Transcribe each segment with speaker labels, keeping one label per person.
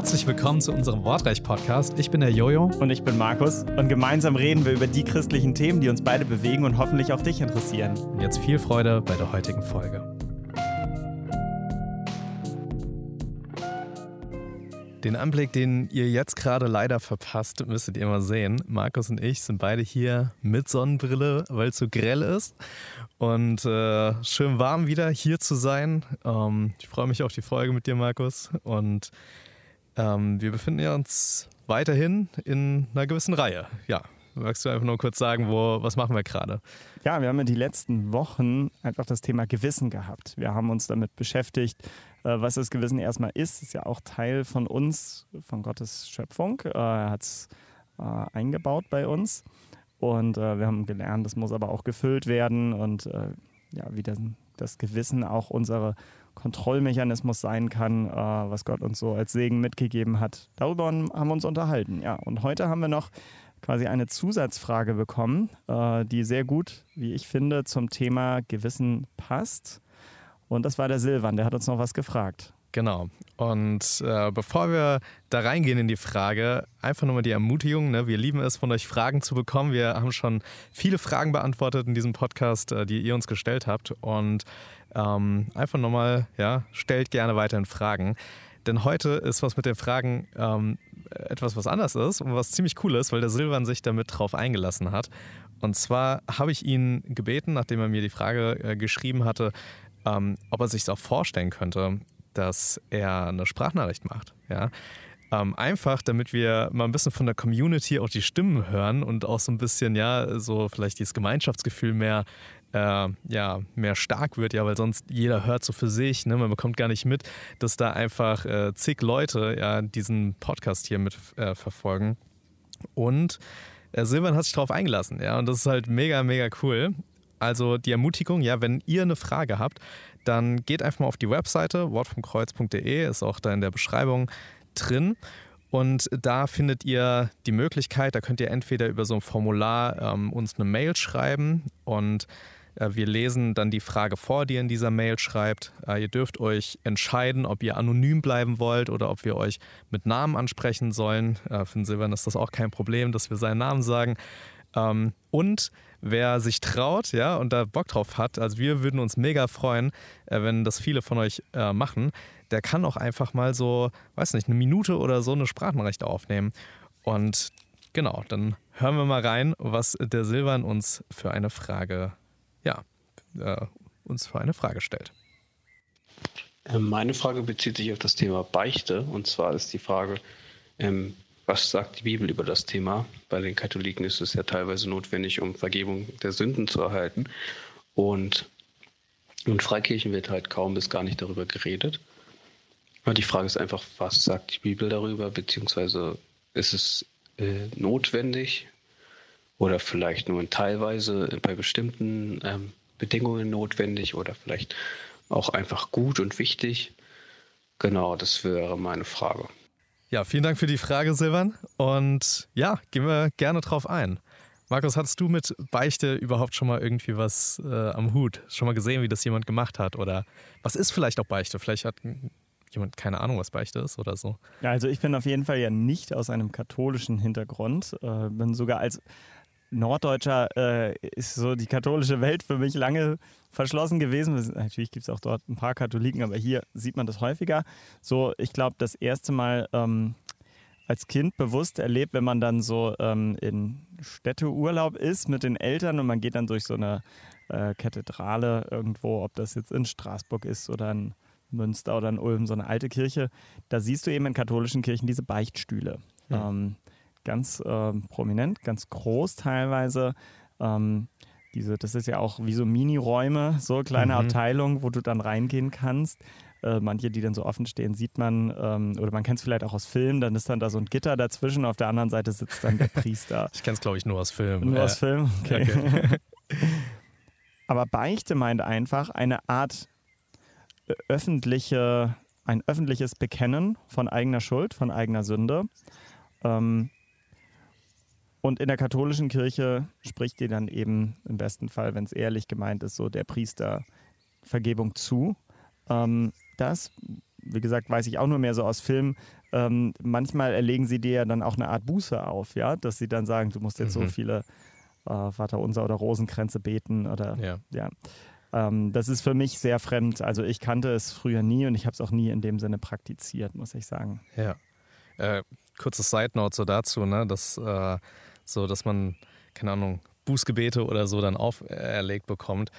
Speaker 1: Herzlich willkommen zu unserem Wortreich-Podcast. Ich bin der Jojo.
Speaker 2: Und ich bin Markus. Und gemeinsam reden wir über die christlichen Themen, die uns beide bewegen und hoffentlich auch dich interessieren.
Speaker 1: Und jetzt viel Freude bei der heutigen Folge. Den Anblick, den ihr jetzt gerade leider verpasst, müsstet ihr mal sehen. Markus und ich sind beide hier mit Sonnenbrille, weil es so grell ist. Und äh, schön warm wieder hier zu sein. Ähm, ich freue mich auf die Folge mit dir, Markus. Und ähm, wir befinden uns weiterhin in einer gewissen Reihe. Ja, magst du einfach nur kurz sagen, wo, was machen wir gerade?
Speaker 2: Ja, wir haben ja die letzten Wochen einfach das Thema Gewissen gehabt. Wir haben uns damit beschäftigt, äh, was das Gewissen erstmal ist, ist ja auch Teil von uns, von Gottes Schöpfung. Äh, er hat es äh, eingebaut bei uns. Und wir haben gelernt, das muss aber auch gefüllt werden und ja, wie das, das Gewissen auch unsere Kontrollmechanismus sein kann, was Gott uns so als Segen mitgegeben hat. Darüber haben wir uns unterhalten. Ja, und heute haben wir noch quasi eine Zusatzfrage bekommen, die sehr gut, wie ich finde, zum Thema Gewissen passt. Und das war der Silvan, der hat uns noch was gefragt.
Speaker 1: Genau. Und äh, bevor wir da reingehen in die Frage, einfach nochmal die Ermutigung. Ne? Wir lieben es, von euch Fragen zu bekommen. Wir haben schon viele Fragen beantwortet in diesem Podcast, äh, die ihr uns gestellt habt. Und ähm, einfach nochmal, ja, stellt gerne weiterhin Fragen. Denn heute ist was mit den Fragen ähm, etwas, was anders ist und was ziemlich cool ist, weil der Silvan sich damit drauf eingelassen hat. Und zwar habe ich ihn gebeten, nachdem er mir die Frage äh, geschrieben hatte, ähm, ob er sich auch vorstellen könnte, dass er eine Sprachnachricht macht. Ja? Ähm, einfach, damit wir mal ein bisschen von der Community auch die Stimmen hören und auch so ein bisschen, ja, so vielleicht dieses Gemeinschaftsgefühl mehr, äh, ja, mehr stark wird, ja, weil sonst jeder hört so für sich, ne? man bekommt gar nicht mit, dass da einfach äh, zig Leute ja diesen Podcast hier mit äh, verfolgen. Und äh, Silvan hat sich darauf eingelassen, ja, und das ist halt mega, mega cool. Also die Ermutigung, ja, wenn ihr eine Frage habt, dann geht einfach mal auf die Webseite wortvomkreuz.de, ist auch da in der Beschreibung drin. Und da findet ihr die Möglichkeit, da könnt ihr entweder über so ein Formular ähm, uns eine Mail schreiben und äh, wir lesen dann die Frage vor, die ihr in dieser Mail schreibt. Äh, ihr dürft euch entscheiden, ob ihr anonym bleiben wollt oder ob wir euch mit Namen ansprechen sollen. Äh, für den Silbern ist das auch kein Problem, dass wir seinen Namen sagen. Ähm, und wer sich traut, ja, und da Bock drauf hat, also wir würden uns mega freuen, äh, wenn das viele von euch äh, machen, der kann auch einfach mal so, weiß nicht, eine Minute oder so eine Sprachnachricht aufnehmen. Und genau, dann hören wir mal rein, was der Silvan uns für eine Frage, ja, äh, uns für eine Frage stellt.
Speaker 3: Ähm, meine Frage bezieht sich auf das Thema Beichte. Und zwar ist die Frage, ähm, was sagt die Bibel über das Thema? Bei den Katholiken ist es ja teilweise notwendig, um Vergebung der Sünden zu erhalten. Und in Freikirchen wird halt kaum bis gar nicht darüber geredet. Aber die Frage ist einfach, was sagt die Bibel darüber? Beziehungsweise ist es äh, notwendig oder vielleicht nur teilweise bei bestimmten ähm, Bedingungen notwendig oder vielleicht auch einfach gut und wichtig? Genau, das wäre meine Frage.
Speaker 1: Ja, vielen Dank für die Frage, Silvan. Und ja, gehen wir gerne drauf ein. Markus, hattest du mit Beichte überhaupt schon mal irgendwie was äh, am Hut? Schon mal gesehen, wie das jemand gemacht hat? Oder was ist vielleicht auch Beichte? Vielleicht hat jemand keine Ahnung, was Beichte ist oder so.
Speaker 2: Ja, also ich bin auf jeden Fall ja nicht aus einem katholischen Hintergrund. Äh, bin sogar als Norddeutscher äh, ist so die katholische Welt für mich lange verschlossen gewesen. Natürlich gibt es auch dort ein paar Katholiken, aber hier sieht man das häufiger. So, ich glaube, das erste Mal ähm, als Kind bewusst erlebt, wenn man dann so ähm, in Städteurlaub ist mit den Eltern und man geht dann durch so eine äh, Kathedrale irgendwo, ob das jetzt in Straßburg ist oder in Münster oder in Ulm, so eine alte Kirche. Da siehst du eben in katholischen Kirchen diese Beichtstühle. Ja. Ähm, ganz äh, prominent, ganz groß teilweise. Ähm, diese, das ist ja auch wie so Mini-Räume, so kleine mhm. Abteilungen, wo du dann reingehen kannst. Äh, manche, die dann so offen stehen, sieht man, ähm, oder man kennt es vielleicht auch aus Filmen, dann ist dann da so ein Gitter dazwischen, auf der anderen Seite sitzt dann der Priester.
Speaker 1: ich kenne es, glaube ich, nur aus Filmen.
Speaker 2: Nur äh, aus Filmen? Okay. okay. Aber Beichte meint einfach eine Art äh, öffentliche, ein öffentliches Bekennen von eigener Schuld, von eigener Sünde. Ähm, und in der katholischen Kirche spricht dir dann eben im besten Fall, wenn es ehrlich gemeint ist, so der Priester Vergebung zu. Ähm, das, wie gesagt, weiß ich auch nur mehr so aus Filmen, ähm, manchmal erlegen sie dir ja dann auch eine Art Buße auf, ja, dass sie dann sagen, du musst jetzt
Speaker 1: Mhm.
Speaker 2: so viele äh, Vaterunser oder Rosenkränze beten oder
Speaker 1: Ja.
Speaker 2: ja. Ähm, das ist für mich sehr fremd. Also ich kannte es früher nie und ich habe es auch nie in dem Sinne praktiziert, muss ich sagen.
Speaker 1: Ja. Äh, kurzes Side Note so dazu, ne, dass äh, so, dass man, keine Ahnung, Bußgebete oder so dann auferlegt bekommt.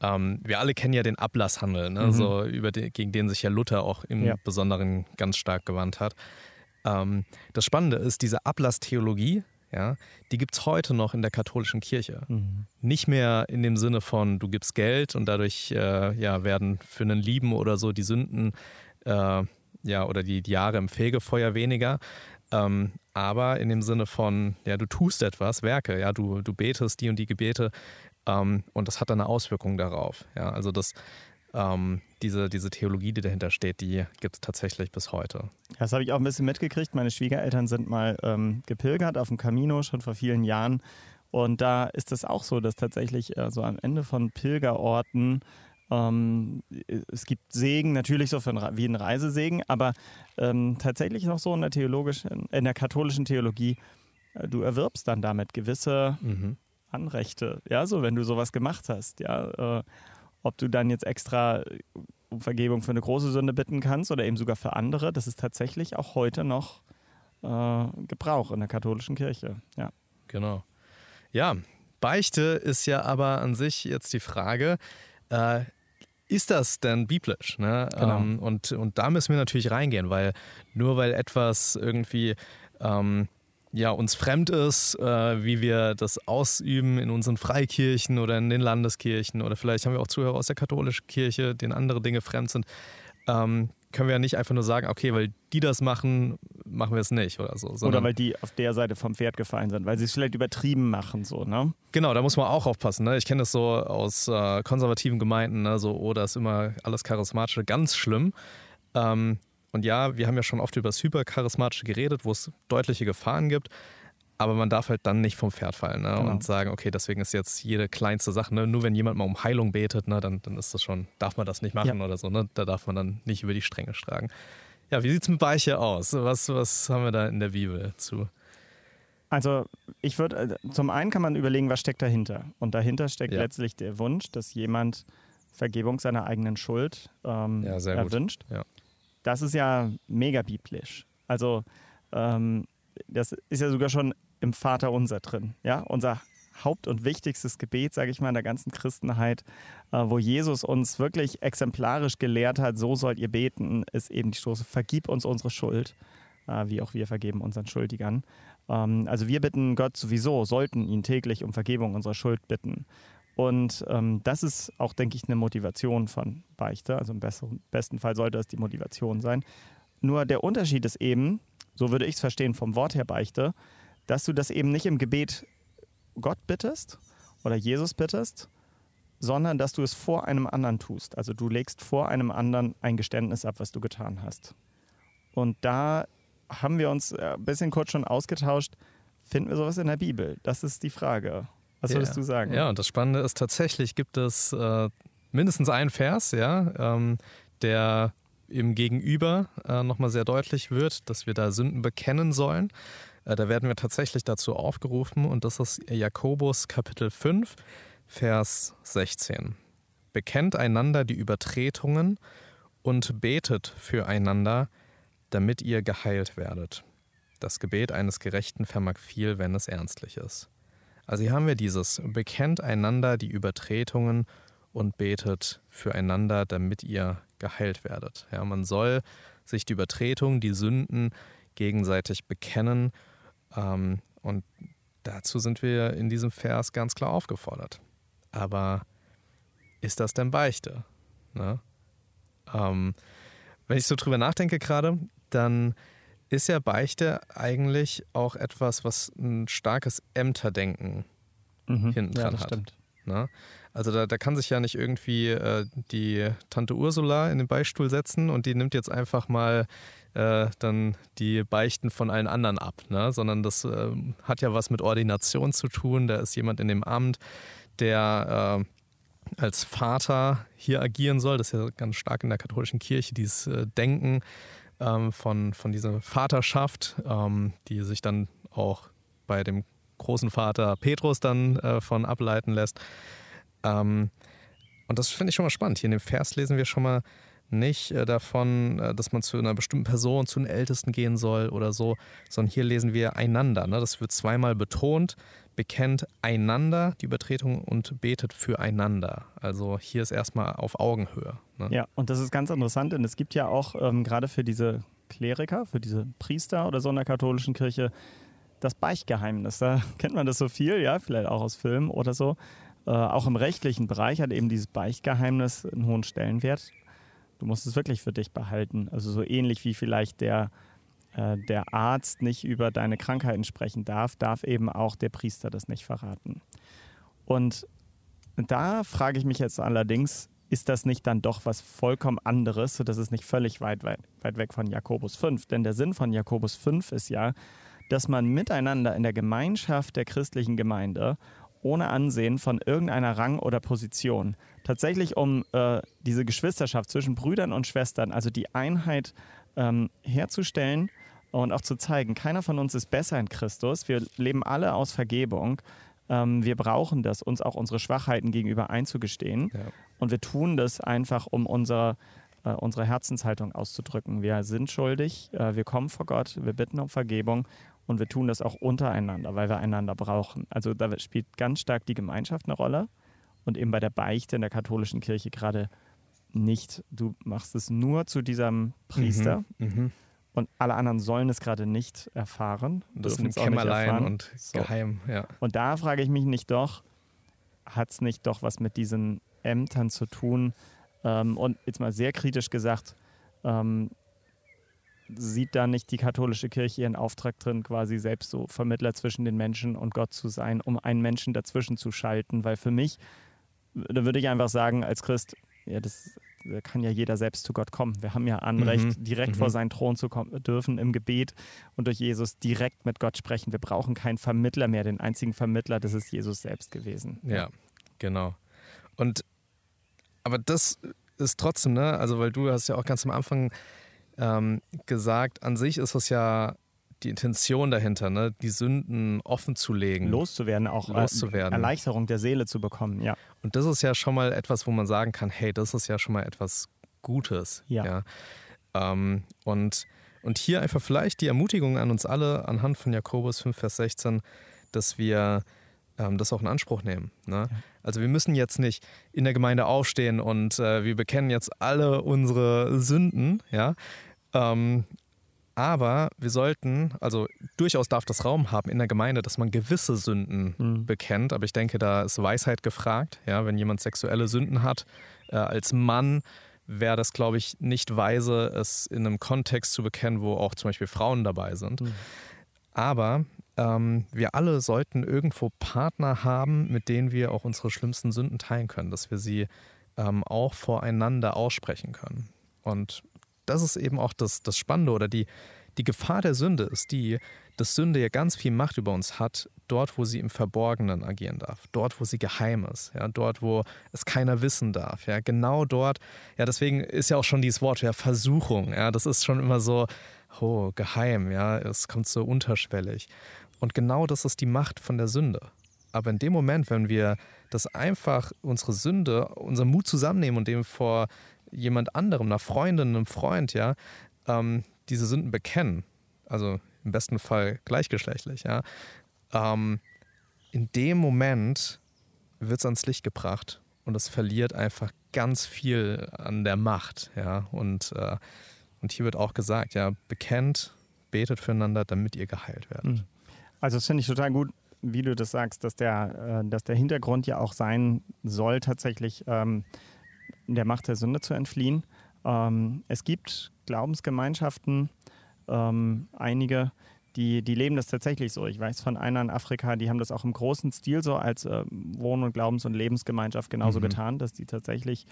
Speaker 1: Ähm, wir alle kennen ja den Ablasshandel, ne,
Speaker 2: Mhm.
Speaker 1: so über den, gegen den sich ja Luther auch im
Speaker 2: Ja.
Speaker 1: Besonderen ganz stark gewandt hat. Ähm, das Spannende ist, diese Ablasstheologie, ja, die gibt es heute noch in der katholischen Kirche. Nicht mehr in dem Sinne von, du gibst Geld und dadurch äh, ja, werden für einen Lieben oder so die Sünden äh, ja, oder die, die Jahre im Fegefeuer weniger. Ähm, aber in dem Sinne von, ja, du tust etwas, Werke, ja, du, du betest die und die Gebete ähm, und das hat dann eine Auswirkung darauf. Ja, also das, ähm, diese, diese Theologie, die dahinter steht, die gibt es tatsächlich bis heute.
Speaker 2: Das habe ich auch ein bisschen mitgekriegt. Meine Schwiegereltern sind mal ähm, gepilgert auf dem Camino schon vor vielen Jahren. Und da ist es auch so, dass tatsächlich äh, so am Ende von Pilgerorten ähm, es gibt Segen, natürlich so ein, wie ein Reisesegen, aber ähm, tatsächlich noch so in der theologischen, in der katholischen Theologie, äh, du erwirbst dann damit gewisse
Speaker 1: Mhm.
Speaker 2: Anrechte, ja, so wenn du sowas gemacht hast, ja, äh, ob du dann jetzt extra äh, um Vergebung für eine große Sünde bitten kannst oder eben sogar für andere, das ist tatsächlich auch heute noch äh, Gebrauch in der katholischen Kirche, ja.
Speaker 1: Genau. Ja, Beichte ist ja aber an sich jetzt die Frage, äh, ist das denn biblisch? Ne?
Speaker 2: Genau.
Speaker 1: Ähm, und, und da müssen wir natürlich reingehen, weil nur weil etwas irgendwie ähm, ja, uns fremd ist, äh, wie wir das ausüben in unseren Freikirchen oder in den Landeskirchen oder vielleicht haben wir auch Zuhörer aus der katholischen Kirche, denen andere Dinge fremd sind, ähm, können wir ja nicht einfach nur sagen, okay, weil die das machen, machen wir es nicht oder so.
Speaker 2: Oder weil die auf der Seite vom Pferd gefallen sind, weil sie es vielleicht übertrieben machen, so, ne?
Speaker 1: Genau, da muss man auch aufpassen. Ne? Ich kenne das so aus äh, konservativen Gemeinden, ne? so, oh, da ist immer alles Charismatische, ganz schlimm. Ähm, und ja, wir haben ja schon oft über das Hypercharismatische geredet, wo es deutliche Gefahren gibt. Aber man darf halt dann nicht vom Pferd fallen ne?
Speaker 2: Genau.
Speaker 1: und sagen, okay, deswegen ist jetzt jede kleinste Sache, ne? nur wenn jemand mal um Heilung betet, ne? dann, dann ist das schon, darf man das nicht machen
Speaker 2: Ja.
Speaker 1: oder so. Ne? Da darf man dann nicht über die Stränge schlagen. Ja, wie sieht es mit Beiche aus? Was, was haben wir da in der Bibel zu?
Speaker 2: Also ich würde, äh, zum einen kann man überlegen, was steckt dahinter. Und dahinter steckt
Speaker 1: Ja.
Speaker 2: letztlich der Wunsch, dass jemand Vergebung seiner eigenen Schuld ähm,
Speaker 1: Ja,
Speaker 2: erwünscht.
Speaker 1: Ja.
Speaker 2: Das ist ja mega biblisch. Also ähm, das ist ja sogar schon im Vater unser drin. Ja, unser Haupt- und wichtigstes Gebet, sage ich mal, in der ganzen Christenheit, äh, wo Jesus uns wirklich exemplarisch gelehrt hat, so sollt ihr beten, ist eben die Stoße, vergib uns unsere Schuld, äh, wie auch wir vergeben unseren Schuldigern. Ähm, also wir bitten Gott sowieso, sollten ihn täglich um Vergebung unserer Schuld bitten. Und ähm, das ist auch, denke ich, eine Motivation von Beichte. Also im besten Fall sollte es die Motivation sein. Nur der Unterschied ist eben, so würde ich es verstehen vom Wort her Beichte, dass du das eben nicht im Gebet Gott bittest oder Jesus bittest, sondern dass du es vor einem anderen tust. Also du legst vor einem anderen ein Geständnis ab, was du getan hast. Und da haben wir uns äh, ein bisschen kurz schon ausgetauscht. Finden wir sowas in der Bibel? Das ist die Frage. Was würdest
Speaker 1: Ja.
Speaker 2: du sagen?
Speaker 1: Ja, und das Spannende ist tatsächlich, gibt es äh, mindestens einen Vers, ja, ähm, der im Gegenüber äh, nochmal sehr deutlich wird, dass wir da Sünden bekennen sollen. Äh, da werden wir tatsächlich dazu aufgerufen und das ist Jakobus Kapitel 5, Vers 16. Bekennt einander die Übertretungen und betet füreinander, damit ihr geheilt werdet. Das Gebet eines Gerechten vermag viel, wenn es ernstlich ist. Also hier haben wir dieses, bekennt einander die Übertretungen und betet füreinander, damit ihr geheilt werdet. Ja, man soll sich die Übertretungen, die Sünden gegenseitig bekennen. Ähm, und dazu sind wir in diesem Vers ganz klar aufgefordert. Aber ist das denn Beichte? Ne? Ähm, wenn ich so drüber nachdenke gerade, dann ist ja Beichte eigentlich auch etwas, was ein starkes Ämterdenken
Speaker 2: Mhm.
Speaker 1: hinten
Speaker 2: ja,
Speaker 1: dran
Speaker 2: das
Speaker 1: hat.
Speaker 2: stimmt.
Speaker 1: Ne? Also da, da kann sich ja nicht irgendwie äh, die Tante Ursula in den Beistuhl setzen und die nimmt jetzt einfach mal äh, dann die Beichten von allen anderen ab, ne? sondern das äh, hat ja was mit Ordination zu tun. Da ist jemand in dem Amt, der äh, als Vater hier agieren soll. Das ist ja ganz stark in der katholischen Kirche, dieses äh, Denken. ähm, von, von dieser Vaterschaft, ähm, die sich dann auch bei dem großen Vater Petrus dann äh, von ableiten lässt. Ähm, und das finde ich schon mal spannend. Hier in dem Vers lesen wir schon mal nicht äh, davon, äh, dass man zu einer bestimmten Person, zu den Ältesten gehen soll oder so, sondern hier lesen wir einander. Ne? Das wird zweimal betont, bekennt einander die Übertretung und betet füreinander. Also hier ist erstmal auf Augenhöhe.
Speaker 2: Ne? Ja, und das ist ganz interessant, denn es gibt ja auch ähm, gerade für diese Kleriker, für diese Priester oder so in der katholischen Kirche das Beichtgeheimnis. Da kennt man das so viel, ja, vielleicht auch aus Filmen oder so. Äh, auch im rechtlichen Bereich hat eben dieses Beichtgeheimnis einen hohen Stellenwert. Du musst es wirklich für dich behalten. Also so ähnlich wie vielleicht der, äh, der Arzt nicht über deine Krankheiten sprechen darf, darf eben auch der Priester das nicht verraten. Und da frage ich mich jetzt allerdings, ist das nicht dann doch was vollkommen anderes, sodass es nicht völlig weit, weit, weit weg von Jakobus 5? Denn der Sinn von Jakobus 5 ist ja, dass man miteinander in der Gemeinschaft der christlichen Gemeinde ohne Ansehen von irgendeiner Rang oder Position tatsächlich um äh, diese Geschwisterschaft zwischen Brüdern und Schwestern, also die Einheit ähm, herzustellen und auch zu zeigen, keiner von uns ist besser in Christus. Wir leben alle aus Vergebung. Ähm, wir brauchen das, uns auch unsere Schwachheiten gegenüber einzugestehen. Ja. Und wir tun das einfach, um unser, äh, unsere Herzenshaltung auszudrücken. Wir sind schuldig, äh, wir kommen vor Gott, wir bitten um Vergebung und wir tun das auch untereinander, weil wir einander brauchen. Also da spielt ganz stark die Gemeinschaft eine Rolle und eben bei der Beichte in der katholischen Kirche gerade nicht. Du machst es nur zu diesem Priester mhm, mhm. und alle anderen sollen es gerade nicht erfahren.
Speaker 1: Das ist ein Kämmerlein und so. geheim. Ja.
Speaker 2: Und da frage ich mich nicht doch, hat es nicht doch was mit diesen Ämtern zu tun? Ähm, und jetzt mal sehr kritisch gesagt, ähm, sieht da nicht die katholische Kirche ihren Auftrag drin, quasi selbst so Vermittler zwischen den Menschen und Gott zu sein, um einen Menschen dazwischen zu schalten? Weil für mich, da würde ich einfach sagen, als Christ, ja, das da kann ja jeder selbst zu Gott kommen. Wir haben ja Anrecht, mhm. direkt mhm. vor seinen Thron zu kommen, dürfen im Gebet und durch Jesus direkt mit Gott sprechen. Wir brauchen keinen Vermittler mehr. Den einzigen Vermittler, das ist Jesus selbst gewesen.
Speaker 1: Ja, genau. Und aber das ist trotzdem, ne, also weil du hast ja auch ganz am Anfang ähm, gesagt, an sich ist es ja die Intention dahinter, ne? die Sünden offen zu legen.
Speaker 2: Loszuwerden, auch äh, loszuwerden. Erleichterung der Seele zu bekommen, ja.
Speaker 1: Und das ist ja schon mal etwas, wo man sagen kann, hey, das ist ja schon mal etwas Gutes. Ja. ja? Ähm, und, und hier einfach vielleicht die Ermutigung an uns alle anhand von Jakobus 5, Vers 16, dass wir ähm, das auch in Anspruch nehmen. Ne? Ja. Also wir müssen jetzt nicht in der Gemeinde aufstehen und äh, wir bekennen jetzt alle unsere Sünden, ja, ähm, aber wir sollten, also durchaus darf das Raum haben in der Gemeinde, dass man gewisse Sünden mhm. bekennt. Aber ich denke, da ist Weisheit gefragt. Ja, wenn jemand sexuelle Sünden hat, äh, als Mann wäre das, glaube ich, nicht weise, es in einem Kontext zu bekennen, wo auch zum Beispiel Frauen dabei sind. Mhm. Aber ähm, wir alle sollten irgendwo Partner haben, mit denen wir auch unsere schlimmsten Sünden teilen können, dass wir sie ähm, auch voreinander aussprechen können. Und das ist eben auch das, das Spannende oder die, die Gefahr der Sünde ist die, dass Sünde ja ganz viel Macht über uns hat, dort, wo sie im Verborgenen agieren darf, dort, wo sie geheim ist, ja, dort, wo es keiner wissen darf, ja, genau dort. Ja, deswegen ist ja auch schon dieses Wort ja Versuchung, ja, das ist schon immer so, oh, geheim, ja, es kommt so unterschwellig. Und genau das ist die Macht von der Sünde. Aber in dem Moment, wenn wir das einfach unsere Sünde, unseren Mut zusammennehmen und dem vor jemand anderem, einer Freundin, einem Freund, ja, ähm, diese Sünden bekennen, also im besten Fall gleichgeschlechtlich, ja, ähm, in dem Moment wird es ans Licht gebracht und es verliert einfach ganz viel an der Macht, ja, und, äh, und hier wird auch gesagt, ja, bekennt, betet füreinander, damit ihr geheilt werdet. Hm.
Speaker 2: Also das finde ich total gut, wie du das sagst, dass der, äh, dass der Hintergrund ja auch sein soll, tatsächlich ähm, der Macht der Sünde zu entfliehen. Ähm, es gibt Glaubensgemeinschaften, ähm, einige, die, die leben das tatsächlich so. Ich weiß von einer in Afrika, die haben das auch im großen Stil so als äh, Wohn- und Glaubens- und Lebensgemeinschaft genauso mhm. getan, dass die tatsächlich,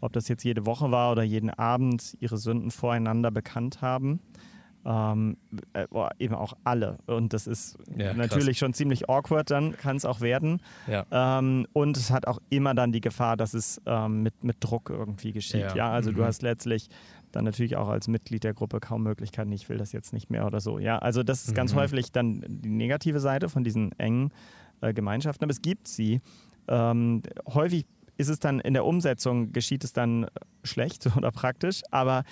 Speaker 2: ob das jetzt jede Woche war oder jeden Abend, ihre Sünden voreinander bekannt haben. Ähm, äh, eben auch alle. Und das ist
Speaker 1: Ja,
Speaker 2: natürlich schon ziemlich awkward, dann kann es auch werden.
Speaker 1: Ja.
Speaker 2: Ähm, und es hat auch immer dann die Gefahr, dass es ähm, mit, mit Druck irgendwie geschieht.
Speaker 1: Ja.
Speaker 2: Ja, also du
Speaker 1: Mhm.
Speaker 2: hast letztlich dann natürlich auch als Mitglied der Gruppe kaum Möglichkeiten, ich will das jetzt nicht mehr oder so. Ja, also das ist ganz
Speaker 1: Mhm.
Speaker 2: häufig dann die negative Seite von diesen engen äh, Gemeinschaften, aber es gibt sie. Ähm, häufig ist es dann in der Umsetzung, geschieht es dann schlecht oder praktisch, aber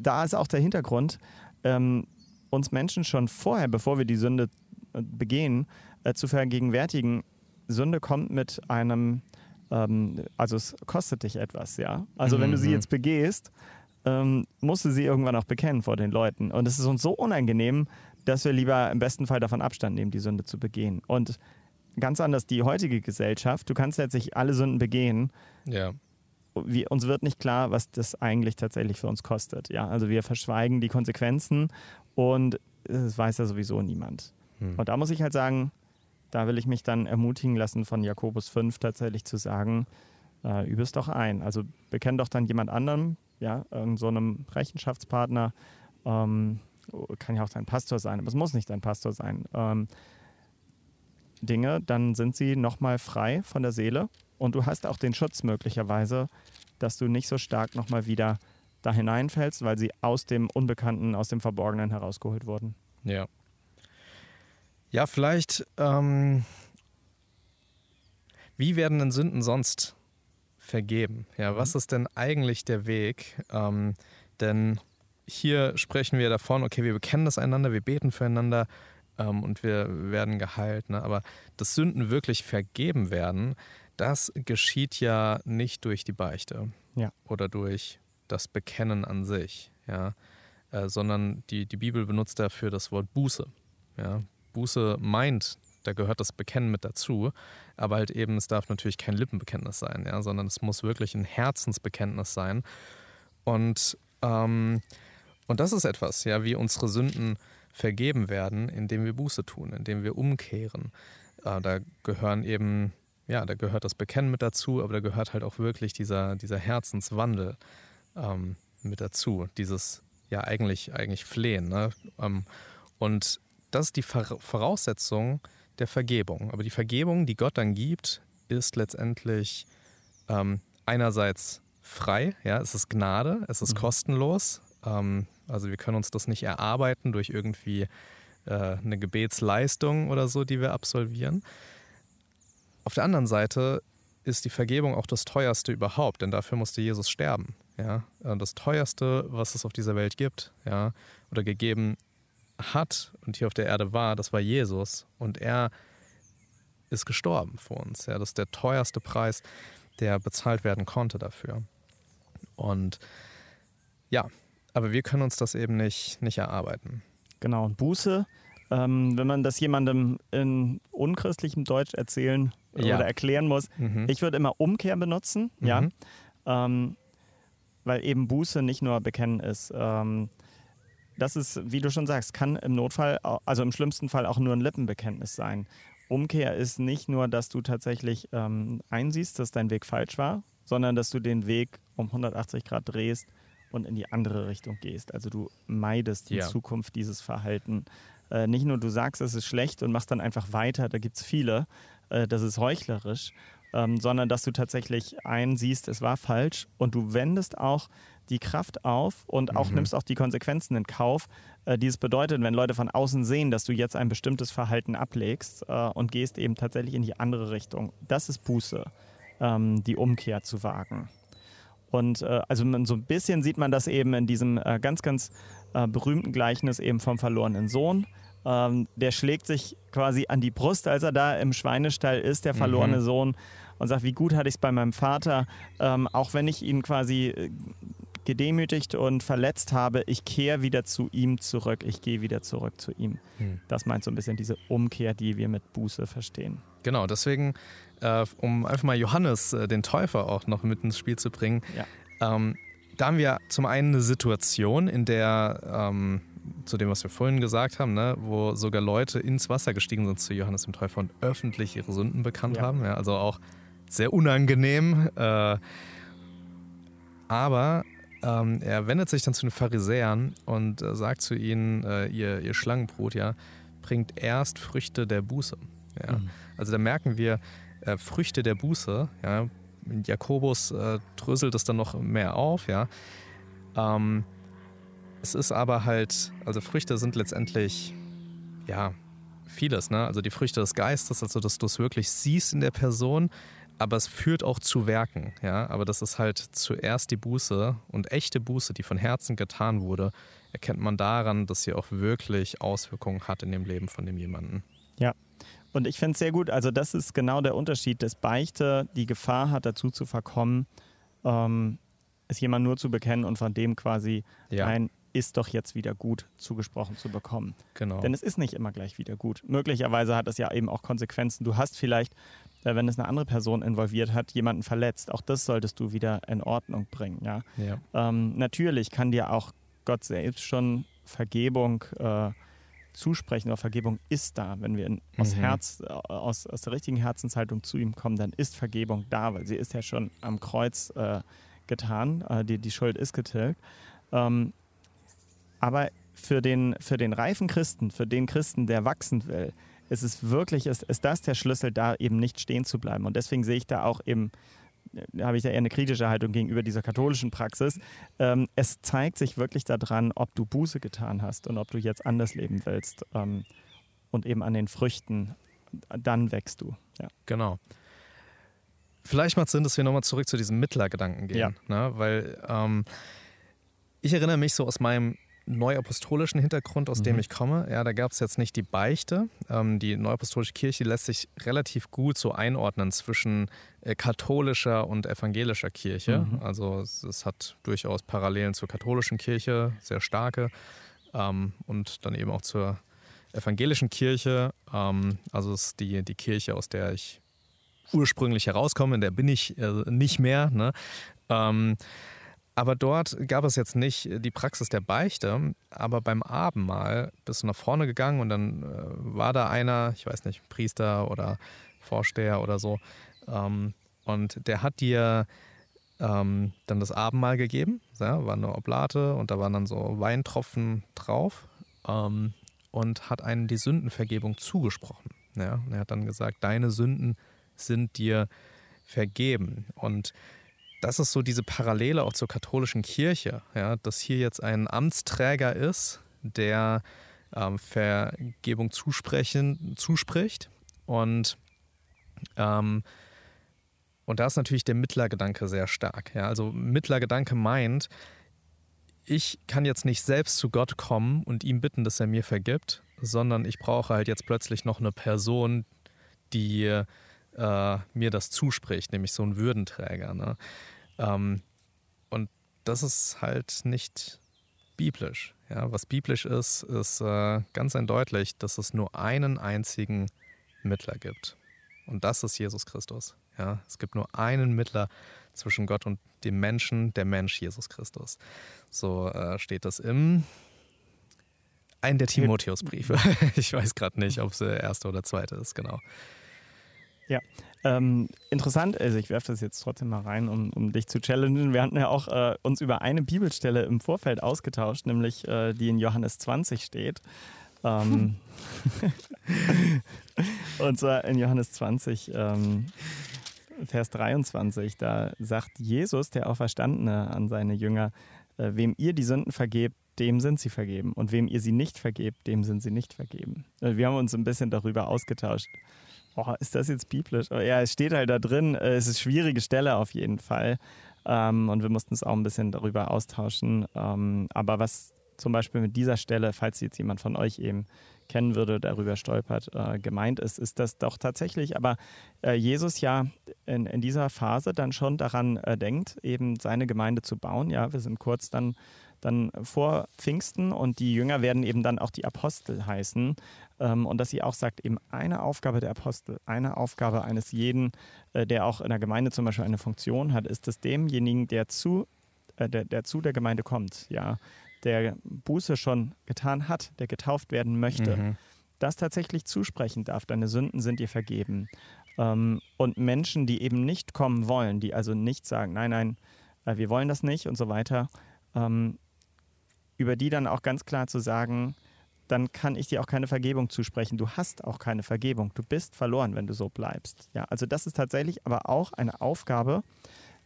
Speaker 2: da ist auch der Hintergrund, ähm, uns Menschen schon vorher, bevor wir die Sünde äh, begehen, äh, zu vergegenwärtigen, Sünde kommt mit einem, ähm, also es kostet dich etwas, ja. Also wenn du sie
Speaker 1: Mhm.
Speaker 2: jetzt begehst, ähm, musst du sie irgendwann auch bekennen vor den Leuten. Und es ist uns so unangenehm, dass wir lieber im besten Fall davon Abstand nehmen, die Sünde zu begehen. Und ganz anders die heutige Gesellschaft, du kannst letztlich alle Sünden begehen,
Speaker 1: Ja.
Speaker 2: Wir, uns wird nicht klar, was das eigentlich tatsächlich für uns kostet. Ja, also wir verschweigen die Konsequenzen und es weiß ja sowieso niemand.
Speaker 1: Hm.
Speaker 2: Und da muss ich halt sagen, da will ich mich dann ermutigen lassen von Jakobus 5 tatsächlich zu sagen, äh, übe es doch ein. Also bekenn doch dann jemand anderem, ja, irgend so einem Rechenschaftspartner, ähm, kann ja auch dein Pastor sein, aber es muss nicht dein Pastor sein. Ähm, Dinge, dann sind sie nochmal frei von der Seele und du hast auch den Schutz möglicherweise, dass du nicht so stark nochmal wieder da hineinfällst, weil sie aus dem Unbekannten, aus dem Verborgenen herausgeholt wurden.
Speaker 1: Ja. Ja, vielleicht, ähm, wie werden denn Sünden sonst vergeben? Ja, was ist denn eigentlich der Weg? Ähm, denn hier sprechen wir davon, okay, wir bekennen das einander, wir beten füreinander ähm, und wir werden geheilt. Ne? Aber dass Sünden wirklich vergeben werden, das geschieht ja nicht durch die Beichte
Speaker 2: Ja.
Speaker 1: oder durch das Bekennen an sich, ja? äh, sondern die, die Bibel benutzt dafür das Wort Buße. Ja? Buße meint, da gehört das Bekennen mit dazu, aber halt eben, es darf natürlich kein Lippenbekenntnis sein, ja? sondern es muss wirklich ein Herzensbekenntnis sein. Und, ähm, und das ist etwas, ja, wie unsere Sünden vergeben werden, indem wir Buße tun, indem wir umkehren. Äh, da gehören eben, ja, da gehört das Bekennen mit dazu, aber da gehört halt auch wirklich dieser, dieser Herzenswandel ähm, mit dazu, dieses ja eigentlich, eigentlich Flehen. Ne? Ähm, und das ist die Voraussetzung der Vergebung. Aber die Vergebung, die Gott dann gibt, ist letztendlich ähm, einerseits frei, ja, es ist Gnade, es ist
Speaker 2: Mhm.
Speaker 1: kostenlos. Ähm, also wir können uns das nicht erarbeiten durch irgendwie äh, eine Gebetsleistung oder so, die wir absolvieren. Auf der anderen Seite ist die Vergebung auch das teuerste überhaupt, denn dafür musste Jesus sterben. Ja? Äh, Das teuerste, was es auf dieser Welt gibt, ja, oder gegeben hat und hier auf der Erde war, das war Jesus. Und er ist gestorben für uns. Ja? Das ist der teuerste Preis, der bezahlt werden konnte dafür. Und ja, aber wir können uns das eben nicht, nicht erarbeiten.
Speaker 2: Genau, und Buße, ähm, wenn man das jemandem in unchristlichem Deutsch erzählen
Speaker 1: Ja.
Speaker 2: oder erklären muss,
Speaker 1: Mhm.
Speaker 2: ich würde immer Umkehr benutzen, ja,
Speaker 1: Mhm.
Speaker 2: ähm, weil eben Buße nicht nur Bekennen ist. Ähm, das ist, wie du schon sagst, kann im Notfall, also im schlimmsten Fall auch nur ein Lippenbekenntnis sein. Umkehr ist nicht nur, dass du tatsächlich ähm, einsiehst, dass dein Weg falsch war, sondern dass du den Weg um 180 Grad drehst und in die andere Richtung gehst. Also du meidest in
Speaker 1: Ja.
Speaker 2: Zukunft dieses Verhalten. Äh, nicht nur du sagst, es ist schlecht und machst dann einfach weiter, da gibt es viele, äh, das ist heuchlerisch, ähm, sondern dass du tatsächlich einsiehst, es war falsch und du wendest auch die Kraft auf und auch
Speaker 1: Mhm.
Speaker 2: nimmst auch die Konsequenzen in Kauf, äh, die es bedeutet, wenn Leute von außen sehen, dass du jetzt ein bestimmtes Verhalten ablegst äh, und gehst eben tatsächlich in die andere Richtung. Das ist Buße, ähm, die Umkehr zu wagen. Und äh, also man, so ein bisschen sieht man das eben in diesem äh, ganz, ganz äh, berühmten Gleichnis eben vom verlorenen Sohn. Ähm, der schlägt sich quasi an die Brust, als er da im Schweinestall ist, der verlorene
Speaker 1: Mhm.
Speaker 2: Sohn, und sagt, wie gut hatte ich es bei meinem Vater, ähm, auch wenn ich ihn quasi äh, gedemütigt und verletzt habe, ich kehre wieder zu ihm zurück, ich gehe wieder zurück zu ihm.
Speaker 1: Hm.
Speaker 2: Das meint so ein bisschen diese Umkehr, die wir mit Buße verstehen.
Speaker 1: Genau, deswegen, äh, um einfach mal Johannes, äh, den Täufer, auch noch mit ins Spiel zu bringen,
Speaker 2: Ja.
Speaker 1: ähm, da haben wir zum einen eine Situation, in der, ähm, zu dem, was wir vorhin gesagt haben, ne, wo sogar Leute ins Wasser gestiegen sind zu Johannes dem Täufer und öffentlich ihre Sünden bekannt
Speaker 2: Ja.
Speaker 1: haben. Ja, also auch sehr unangenehm. Äh, aber ähm, er wendet sich dann zu den Pharisäern und äh, sagt zu ihnen, äh, ihr, ihr Schlangenbrot, ja, bringt erst Früchte der Buße. Ja. Mhm. Also da merken wir äh, Früchte der Buße, ja. Jakobus äh, dröselt es dann noch mehr auf, ja. Ähm, es ist aber halt, also Früchte sind letztendlich, ja, vieles, ne? Also die Früchte des Geistes, also dass du es wirklich siehst in der Person, aber es führt auch zu Werken, ja. Aber das ist halt zuerst die Buße und echte Buße, die von Herzen getan wurde, erkennt man daran, dass sie auch wirklich Auswirkungen hat in dem Leben von dem jemanden.
Speaker 2: Ja. Und ich finde es sehr gut, also das ist genau der Unterschied, dass Beichte die Gefahr hat, dazu zu verkommen, ähm, es jemand nur zu bekennen und von dem quasi ja. ein ist doch jetzt wieder gut zugesprochen zu bekommen.
Speaker 1: Genau.
Speaker 2: Denn es ist nicht immer gleich wieder gut. Möglicherweise hat es ja eben auch Konsequenzen. Du hast vielleicht, äh, wenn es eine andere Person involviert hat, jemanden verletzt. Auch das solltest du wieder in Ordnung bringen. Ja?
Speaker 1: ja.
Speaker 2: Ähm, natürlich kann dir auch Gott selbst schon Vergebung äh, zusprechen oder Vergebung ist da. Wenn wir in, aus, mhm. Herz, äh, aus, aus der richtigen Herzenshaltung zu ihm kommen, dann ist Vergebung da, weil sie ist ja schon am Kreuz äh, getan. Äh, die, die Schuld ist getilgt. Ähm, aber für den, für den reifen Christen, für den Christen, der wachsen will, ist es wirklich, ist, ist das der Schlüssel, da eben nicht stehen zu bleiben. Und deswegen sehe ich da auch eben, da habe ich da eher eine kritische Haltung gegenüber dieser katholischen Praxis. Ähm, es zeigt sich wirklich daran, ob du Buße getan hast und ob du jetzt anders leben willst. Ähm, und eben an den Früchten, dann wächst du. Ja.
Speaker 1: Genau. Vielleicht macht es Sinn, dass wir nochmal zurück zu diesem Mittlergedanken gehen. Ja. Ne? Weil ähm, ich erinnere mich so aus meinem neuapostolischen Hintergrund, aus mhm. dem ich komme. Ja, da gab es jetzt nicht die Beichte. Ähm, die neuapostolische Kirche lässt sich relativ gut so einordnen zwischen äh, katholischer und evangelischer Kirche. Mhm. Also es, es, hat durchaus Parallelen zur katholischen Kirche, sehr starke. Ähm, und dann eben auch zur evangelischen Kirche. Ähm, also es ist die, die Kirche, aus der ich ursprünglich herauskomme, in der bin ich äh, nicht mehr. Ne? Aber dort gab es jetzt nicht die Praxis der Beichte, aber beim Abendmahl bist du nach vorne gegangen und dann äh, war da einer, ich weiß nicht, Priester oder Vorsteher oder so, ähm, und der hat dir ähm, dann das Abendmahl gegeben, ja, war eine Oblate und da waren dann so Weintropfen drauf ähm, und hat einen die Sündenvergebung zugesprochen. Ja. Und er hat dann gesagt, deine Sünden sind dir vergeben. Und das ist so diese Parallele auch zur katholischen Kirche, ja, dass hier jetzt ein Amtsträger ist, der ähm, Vergebung zusprechen, zuspricht. Und, ähm, und da ist natürlich der Mittlergedanke sehr stark. Ja. Also Mittlergedanke meint, ich kann jetzt nicht selbst zu Gott kommen und ihm bitten, dass er mir vergibt, sondern ich brauche halt jetzt plötzlich noch eine Person, die äh, mir das zuspricht, nämlich so ein Würdenträger. Ne? Ähm, und das ist halt nicht biblisch. Ja? Was biblisch ist, ist äh, ganz eindeutig, dass es nur einen einzigen Mittler gibt. Und das ist Jesus Christus. Ja? Es gibt nur einen Mittler zwischen Gott und dem Menschen, der Mensch Jesus Christus. So äh, steht das im einen der Timotheusbriefe. ich weiß gerade nicht, ob es der erste oder zweite ist, genau.
Speaker 2: Ja, ähm, interessant, also ich werfe das jetzt trotzdem mal rein, um, um dich zu challengen. Wir hatten ja auch äh, uns über eine Bibelstelle im Vorfeld ausgetauscht, nämlich äh, die in Johannes 20 steht. Ähm, und zwar in Johannes 20, ähm, Vers 23, da sagt Jesus, der Auferstandene, an seine Jünger, äh, wem ihr die Sünden vergebt, dem sind sie vergeben. Und wem ihr sie nicht vergebt, dem sind sie nicht vergeben. Äh, wir haben uns ein bisschen darüber ausgetauscht oh, ist das jetzt biblisch? Ja, es steht halt da drin, äh, es ist eine schwierige Stelle auf jeden Fall. Ähm, und wir mussten uns auch ein bisschen darüber austauschen. Ähm, aber was zum Beispiel mit dieser Stelle, falls jetzt jemand von euch eben kennen würde, darüber stolpert, äh, gemeint ist, ist das doch tatsächlich, aber äh, Jesus ja in, in, dieser Phase dann schon daran denkt, eben seine Gemeinde zu bauen. Ja, wir sind kurz dann dann vor Pfingsten und die Jünger werden eben dann auch die Apostel heißen. Ähm, und dass sie auch sagt, eben eine Aufgabe der Apostel, eine Aufgabe eines jeden, äh, der auch in der Gemeinde zum Beispiel eine Funktion hat, ist es demjenigen, der zu, äh, der, der zu der Gemeinde kommt, ja, der Buße schon getan hat, der getauft werden möchte, mhm. das tatsächlich zusprechen darf. Deine Sünden sind dir vergeben. Ähm, und Menschen, die eben nicht kommen wollen, die also nicht sagen, nein, nein, äh, wir wollen das nicht und so weiter, ähm, über die dann auch ganz klar zu sagen, dann kann ich dir auch keine Vergebung zusprechen. Du hast auch keine Vergebung. Du bist verloren, wenn du so bleibst. Ja, also das ist tatsächlich aber auch eine Aufgabe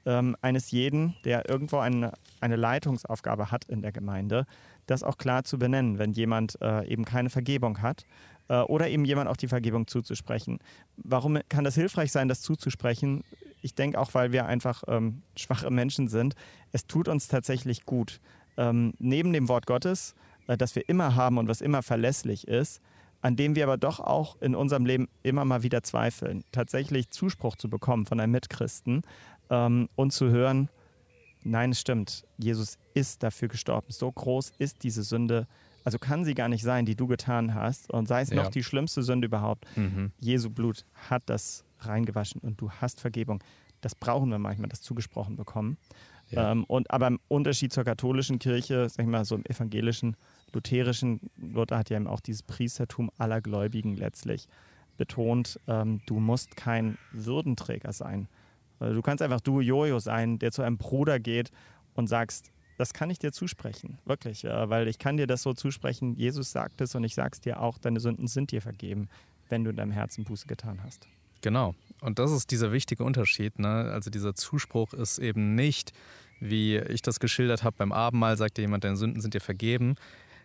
Speaker 2: ähm, eines jeden, der irgendwo eine, eine Leitungsaufgabe hat in der Gemeinde, das auch klar zu benennen, wenn jemand äh, eben keine Vergebung hat äh, oder eben jemand auch die Vergebung zuzusprechen. Warum kann das hilfreich sein, das zuzusprechen? Ich denke auch, weil wir einfach ähm, schwache Menschen sind. Es tut uns tatsächlich gut. Ähm, neben dem Wort Gottes äh, das wir immer haben und was immer verlässlich ist, an dem wir aber doch auch in unserem Leben immer mal wieder zweifeln. Tatsächlich Zuspruch zu bekommen von einem Mitchristen ähm, und zu hören, nein, es stimmt, Jesus ist dafür gestorben. So groß ist diese Sünde, also kann sie gar nicht sein, die du getan hast. Und sei es ja. noch die schlimmste Sünde überhaupt. Mhm. Jesu Blut hat das reingewaschen und du hast Vergebung. Das brauchen wir manchmal, das zugesprochen bekommen. Ja. Ähm, und aber im Unterschied zur katholischen Kirche, sag ich mal, so im evangelischen, lutherischen, Luther hat ja eben auch dieses Priestertum aller Gläubigen letztlich betont, ähm, du musst kein Würdenträger sein. Also du kannst einfach du Jojo sein, der zu einem Bruder geht und sagst, das kann ich dir zusprechen, wirklich, weil ich kann dir das so zusprechen, Jesus sagt es und ich sag's dir auch, deine Sünden sind dir vergeben, wenn du in deinem Herzen Buße getan hast.
Speaker 1: Genau. Und das ist dieser wichtige Unterschied. Ne? Also dieser Zuspruch ist eben nicht, wie ich das geschildert habe, beim Abendmahl sagt dir jemand, deine Sünden sind dir vergeben.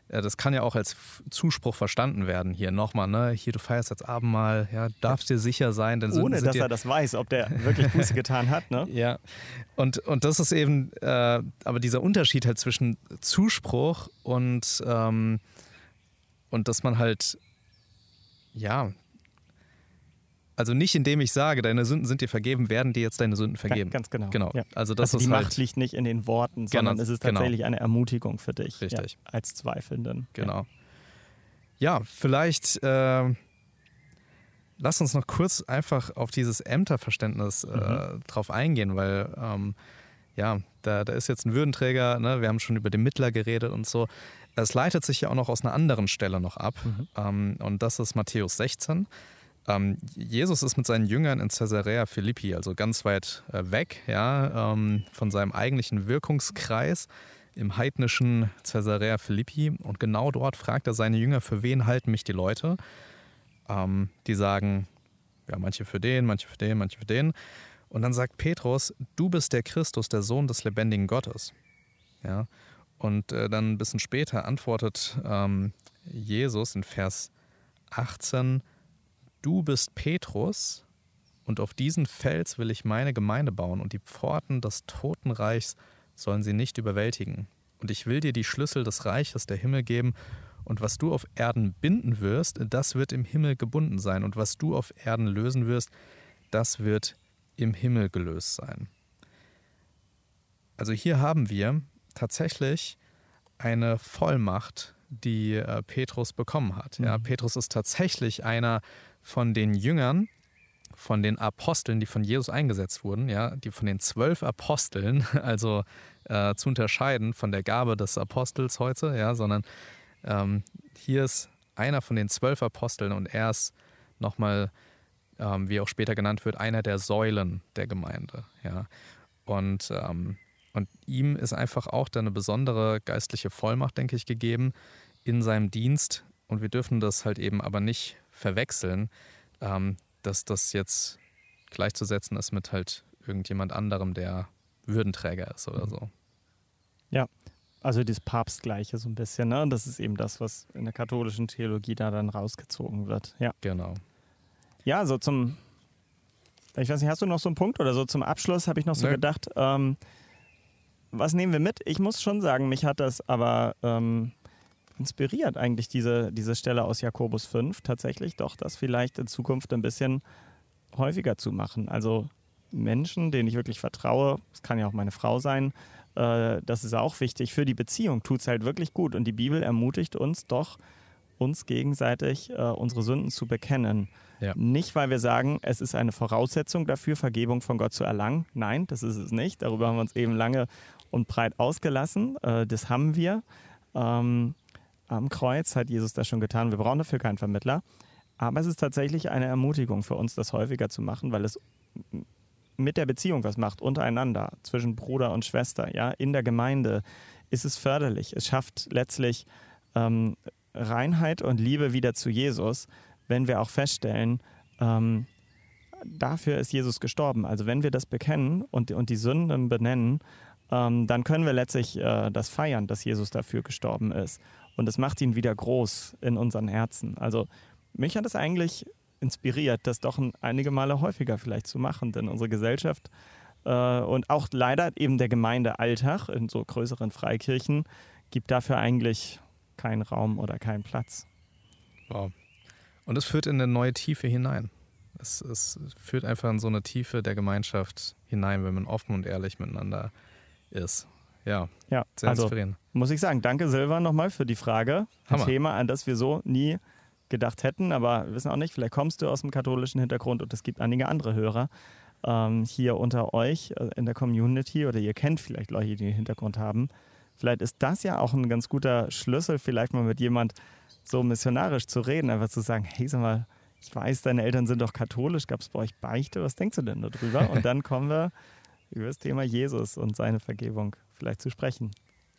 Speaker 1: Das kann ja auch als Zuspruch verstanden werden. Hier nochmal, ne? Hier, du feierst jetzt Abendmahl, ja, darfst dir sicher sein, denn
Speaker 2: Ohne, dass er das weiß, ob der wirklich Buße getan hat, ne?
Speaker 1: Ja. Und, und das ist eben, äh, aber dieser Unterschied halt zwischen Zuspruch und, ähm, und dass man halt, ja, also nicht indem ich sage, deine Sünden sind dir vergeben, werden dir jetzt deine Sünden vergeben.
Speaker 2: Ganz genau.
Speaker 1: Genau.
Speaker 2: Ja. Also das also die ist Macht halt liegt nicht in den Worten, sondern genau, es ist tatsächlich genau. eine Ermutigung für dich.
Speaker 1: Richtig.
Speaker 2: Ja, als Zweifelnden.
Speaker 1: Genau. Ja, vielleicht äh, lass uns noch kurz einfach auf dieses Ämterverständnis äh, mhm. drauf eingehen, weil ähm, ja, da, da ist jetzt ein Würdenträger, ne? wir haben schon über den Mittler geredet und so. Es leitet sich ja auch noch aus einer anderen Stelle noch ab. Mhm. Ähm, und das ist Matthäus 16. Ähm, Jesus ist mit seinen Jüngern in Caesarea Philippi, also ganz weit äh, weg ja, ähm, von seinem eigentlichen Wirkungskreis im heidnischen Caesarea Philippi. Und genau dort fragt er seine Jünger, für wen halten mich die Leute? Ähm, die sagen, ja, manche für den, manche für den, manche für den. Und dann sagt Petrus, du bist der Christus, der Sohn des lebendigen Gottes. Ja, und äh, dann ein bisschen später antwortet ähm, Jesus in Vers 18, Du bist Petrus, und auf diesen Fels will ich meine Gemeinde bauen, und die Pforten des Totenreichs sollen sie nicht überwältigen. Und ich will dir die Schlüssel des Reiches der Himmel geben, und was du auf Erden binden wirst, das wird im Himmel gebunden sein, und was du auf Erden lösen wirst, das wird im Himmel gelöst sein. Also hier haben wir tatsächlich eine Vollmacht, die äh, Petrus bekommen hat. Ja, mhm. Petrus ist tatsächlich einer von den Jüngern, von den Aposteln, die von Jesus eingesetzt wurden, ja, die von den zwölf Aposteln, also äh, zu unterscheiden von der Gabe des Apostels heute, ja, sondern ähm, hier ist einer von den zwölf Aposteln und er ist nochmal, ähm, wie auch später genannt wird, einer der Säulen der Gemeinde, ja. Und, ähm, und ihm ist einfach auch eine besondere geistliche Vollmacht, denke ich, gegeben in seinem Dienst. Und wir dürfen das halt eben aber nicht verwechseln, ähm, dass das jetzt gleichzusetzen ist mit halt irgendjemand anderem, der Würdenträger ist oder mhm. so.
Speaker 2: Ja, also das Papstgleiche so ein bisschen, ne? Und das ist eben das, was in der katholischen Theologie da dann rausgezogen wird. Ja.
Speaker 1: Genau.
Speaker 2: Ja, so zum, ich weiß nicht, hast du noch so einen Punkt oder so zum Abschluss habe ich noch so Nö. gedacht, ähm, was nehmen wir mit? Ich muss schon sagen, mich hat das aber ähm, inspiriert eigentlich diese, diese Stelle aus Jakobus 5 tatsächlich doch, das vielleicht in Zukunft ein bisschen häufiger zu machen. Also Menschen, denen ich wirklich vertraue, es kann ja auch meine Frau sein, äh, das ist auch wichtig. Für die Beziehung tut es halt wirklich gut. Und die Bibel ermutigt uns doch, uns gegenseitig äh, unsere Sünden zu bekennen. Ja. Nicht, weil wir sagen, es ist eine Voraussetzung dafür, Vergebung von Gott zu erlangen. Nein, das ist es nicht. Darüber haben wir uns eben lange und breit ausgelassen. Äh, das haben wir. Ähm, am Kreuz hat Jesus das schon getan. Wir brauchen dafür keinen Vermittler. Aber es ist tatsächlich eine Ermutigung für uns, das häufiger zu machen, weil es mit der Beziehung was macht, untereinander, zwischen Bruder und Schwester, ja, in der Gemeinde, ist es förderlich. Es schafft letztlich ähm, Reinheit und Liebe wieder zu Jesus, wenn wir auch feststellen, ähm, dafür ist Jesus gestorben. Also wenn wir das bekennen und, und die Sünden benennen, ähm, dann können wir letztlich äh, das feiern, dass Jesus dafür gestorben ist. Und es macht ihn wieder groß in unseren Herzen. Also mich hat es eigentlich inspiriert, das doch einige Male häufiger vielleicht zu machen, denn unsere Gesellschaft äh, und auch leider eben der Gemeindealltag in so größeren Freikirchen gibt dafür eigentlich keinen Raum oder keinen Platz.
Speaker 1: Wow. Und es führt in eine neue Tiefe hinein. Es, es, führt einfach in so eine Tiefe der Gemeinschaft hinein, wenn man offen und ehrlich miteinander ist. Ja,
Speaker 2: ja sehr also, inspirierend. Muss ich sagen, danke Silva nochmal für die Frage. Ein Hammer. Thema, an das wir so nie gedacht hätten, aber wir wissen auch nicht, vielleicht kommst du aus dem katholischen Hintergrund und es gibt einige andere Hörer ähm, hier unter euch äh, in der Community oder ihr kennt vielleicht Leute, die den Hintergrund haben. Vielleicht ist das ja auch ein ganz guter Schlüssel, vielleicht mal mit jemand so missionarisch zu reden, einfach zu sagen, hey, sag mal, ich weiß, deine Eltern sind doch katholisch, gab es bei euch Beichte, was denkst du denn darüber? Und dann kommen wir über das Thema Jesus und seine Vergebung vielleicht zu sprechen.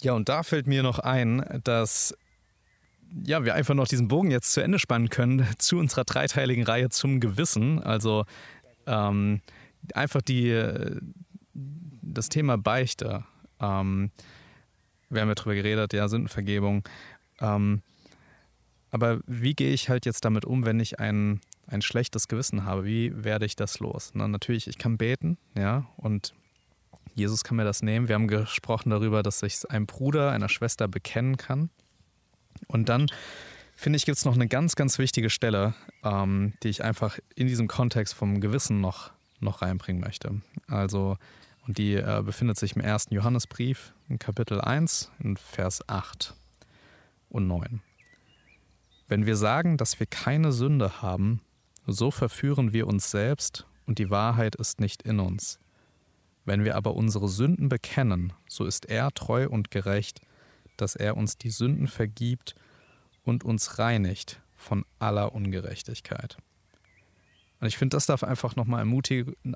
Speaker 1: Ja, und da fällt mir noch ein, dass ja, wir einfach noch diesen Bogen jetzt zu Ende spannen können zu unserer dreiteiligen Reihe zum Gewissen. Also ähm, einfach die, das Thema Beichte. Ähm, wir haben ja drüber geredet, ja, Sündenvergebung. Ähm, aber wie gehe ich halt jetzt damit um, wenn ich ein, ein schlechtes Gewissen habe? Wie werde ich das los? Na, natürlich, ich kann beten, ja, und Jesus kann mir das nehmen. Wir haben gesprochen darüber, dass ich einem Bruder, einer Schwester bekennen kann. Und dann, finde ich, gibt es noch eine ganz, ganz wichtige Stelle, ähm, die ich einfach in diesem Kontext vom Gewissen noch, noch reinbringen möchte. Also, und die äh, befindet sich im ersten Johannesbrief in Kapitel 1 in Vers 8 und 9. Wenn wir sagen, dass wir keine Sünde haben, so verführen wir uns selbst und die Wahrheit ist nicht in uns. Wenn wir aber unsere Sünden bekennen, so ist er treu und gerecht, dass er uns die Sünden vergibt und uns reinigt von aller Ungerechtigkeit. Und ich finde, das darf einfach nochmal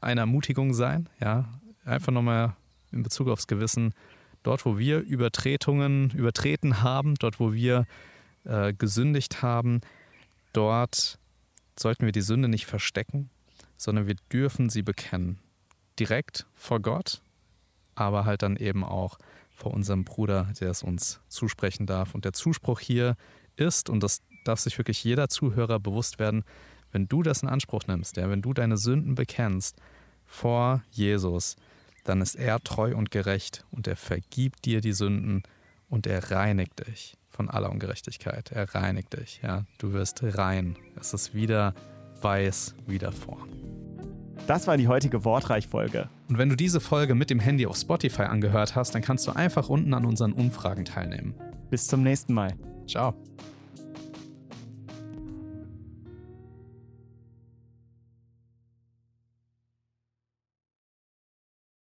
Speaker 1: eine Ermutigung sein, ja, einfach nochmal in Bezug aufs Gewissen, dort, wo wir Übertretungen übertreten haben, dort, wo wir äh, gesündigt haben, dort sollten wir die Sünde nicht verstecken, sondern wir dürfen sie bekennen. Direkt vor Gott, aber halt dann eben auch vor unserem Bruder, der es uns zusprechen darf. Und der Zuspruch hier ist, und das darf sich wirklich jeder Zuhörer bewusst werden, wenn du das in Anspruch nimmst, ja, wenn du deine Sünden bekennst vor Jesus, dann ist er treu und gerecht und er vergibt dir die Sünden und er reinigt dich von aller Ungerechtigkeit. Er reinigt dich. Ja? Du wirst rein. Es ist wieder weiß wie davor.
Speaker 2: Das war die heutige Wortreich-Folge.
Speaker 1: Und wenn du diese Folge mit dem Handy auf Spotify angehört hast, dann kannst du einfach unten an unseren Umfragen teilnehmen.
Speaker 2: Bis zum nächsten Mal.
Speaker 1: Ciao.